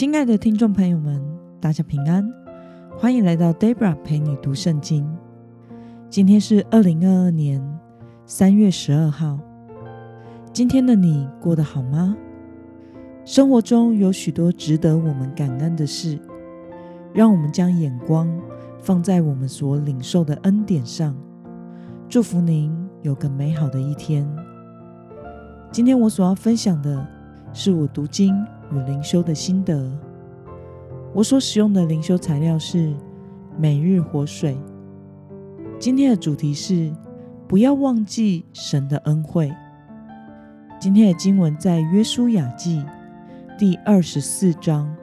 亲爱的听众朋友们，大家平安，欢迎来到 Debra 陪你读圣经。今天是二零二二年三月十二号。今天的你过得好吗？生活中有许多值得我们感恩的事，让我们将眼光放在我们所领受的恩典上。祝福您有个美好的一天。今天我所要分享的是我读经与灵修的心得。我所使用的灵修材料是每日活水。今天的主题是不要忘记神的恩惠。今天的经文在约书亚记第二十四章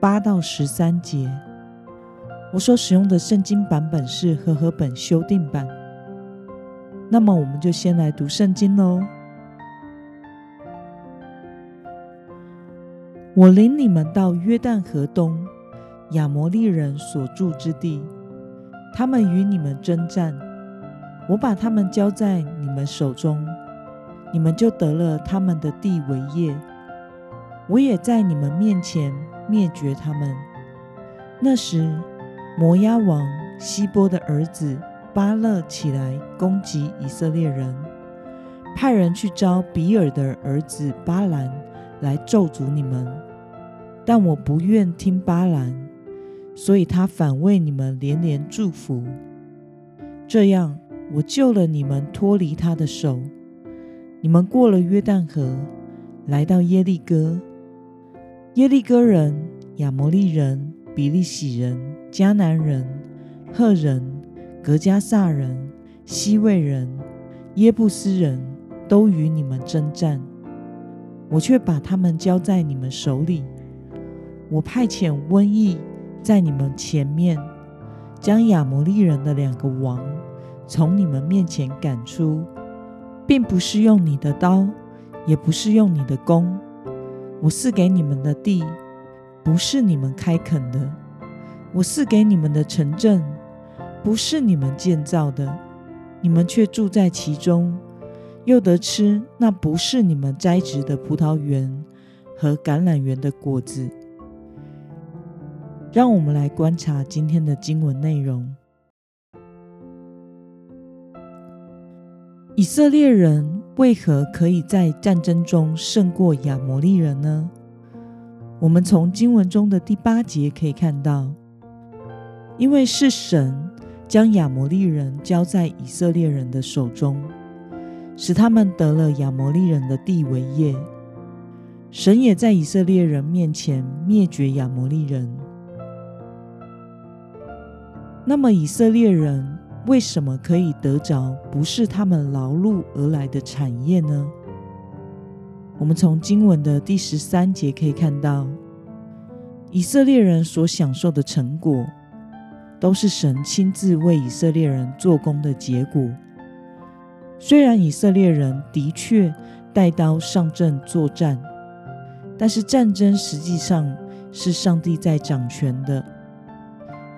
八到十三节。我所使用的圣经版本是和合本修订版。那么，我们就先来读圣经喽。我领你们到约旦河东亚摩利人所住之地，他们与你们征战，我把他们交在你们手中，你们就得了他们的地为业。我也在你们面前灭绝他们。那时，摩押王希波的儿子巴勒起来攻击以色列人，派人去招比尔的儿子巴兰。来咒诅你们，但我不愿听巴兰，所以他反为你们连连祝福。这样，我救了你们脱离他的手。你们过了约旦河，来到耶利哥。耶利哥人、亚摩利人、比利洗人、迦南人、赫人、格加萨人、西魏人、耶布斯人都与你们征战。我却把他们交在你们手里。我派遣瘟疫在你们前面，将亚摩利人的两个王从你们面前赶出，并不是用你的刀，也不是用你的弓。我赐给你们的地，不是你们开垦的；我赐给你们的城镇，不是你们建造的，你们却住在其中。又得吃那不是你们栽植的葡萄园和橄榄园的果子。让我们来观察今天的经文内容：以色列人为何可以在战争中胜过亚摩利人呢？我们从经文中的第八节可以看到，因为是神将亚摩利人交在以色列人的手中。使他们得了亚摩利人的地为业，神也在以色列人面前灭绝亚摩利人。那么以色列人为什么可以得着不是他们劳碌而来的产业呢？我们从经文的第十三节可以看到，以色列人所享受的成果，都是神亲自为以色列人做工的结果。虽然以色列人的确带刀上阵作战，但是战争实际上是上帝在掌权的。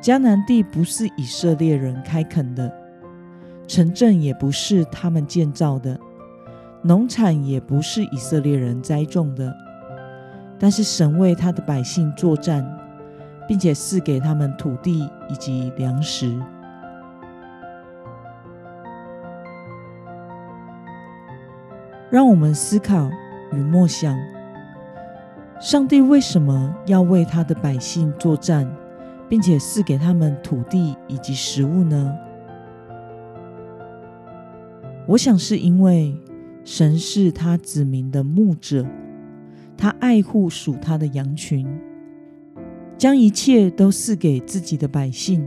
迦南地不是以色列人开垦的，城镇也不是他们建造的，农产也不是以色列人栽种的。但是神为他的百姓作战，并且赐给他们土地以及粮食。让我们思考与默想：上帝为什么要为他的百姓作战，并且赐给他们土地以及食物呢？我想是因为神是他子民的牧者，他爱护属他的羊群，将一切都赐给自己的百姓。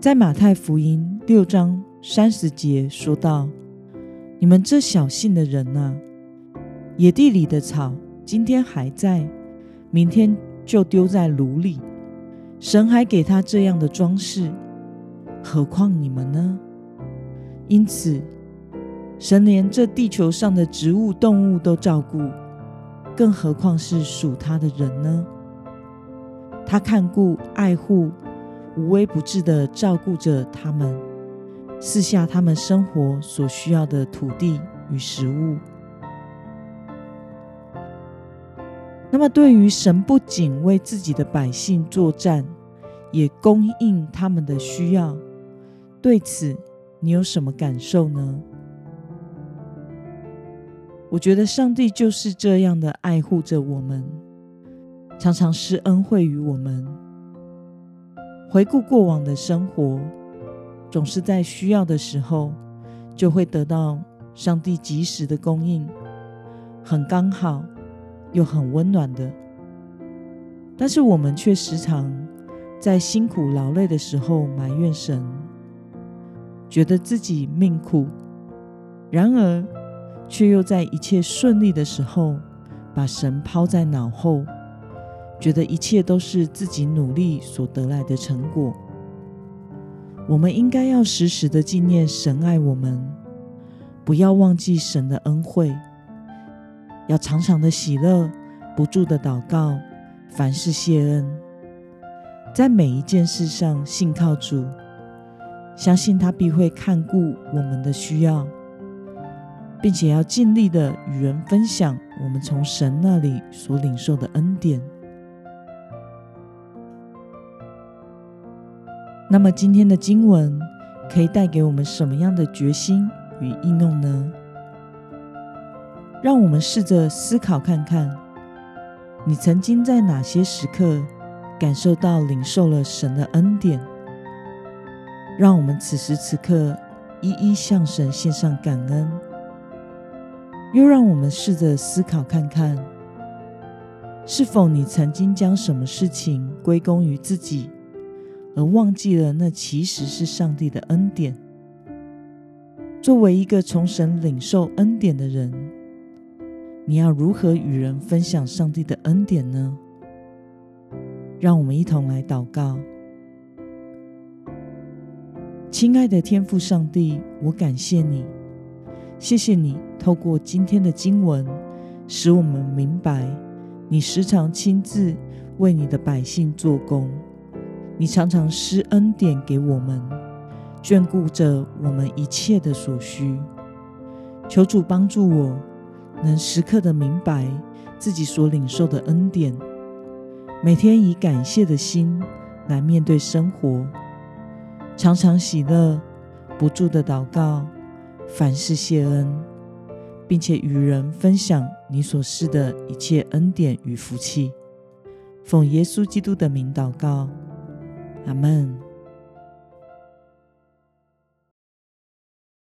在马太福音六章三十节说道。你们这小信的人呐，野地里的草今天还在，明天就丢在炉里。神还给他这样的装饰，何况你们呢？因此，神连这地球上的植物、动物都照顾，更何况是属他的人呢？他看顾、爱护，无微不至的照顾着他们。赐下他们生活所需要的土地与食物。那么，对于神不仅为自己的百姓作战，也供应他们的需要，对此你有什么感受呢？我觉得上帝就是这样的爱护着我们，常常施恩惠于我们。回顾过往的生活，总是在需要的时候，就会得到上帝及时的供应，很刚好。又很温暖的，但是我们却时常在辛苦劳累的时候埋怨神，觉得自己命苦；然而，却又在一切顺利的时候把神抛在脑后，觉得一切都是自己努力所得来的成果。我们应该要时时的纪念神爱我们，不要忘记神的恩惠。要常常的喜乐，不住的祷告，凡事谢恩，在每一件事上信靠主，相信他必会看顾我们的需要，并且要尽力的与人分享我们从神那里所领受的恩典。那么今天的经文可以带给我们什么样的决心与应用呢？让我们试着思考看看，你曾经在哪些时刻感受到领受了神的恩典？让我们此时此刻一一向神献上感恩。又让我们试着思考看看，是否你曾经将什么事情归功于自己，而忘记了那其实是上帝的恩典？作为一个从神领受恩典的人。你要如何与人分享上帝的恩典呢？让我们一同来祷告。亲爱的天父上帝，我感谢你，谢谢你透过今天的经文，使我们明白你时常亲自为你的百姓做工，你常常施恩典给我们，眷顾着我们一切的所需。求主帮助我。能时刻的明白自己所领受的恩典，每天以感谢的心来面对生活，常常喜乐，不住的祷告，凡事谢恩，并且与人分享你所施的一切恩典与福气。奉耶稣基督的名祷告，阿门。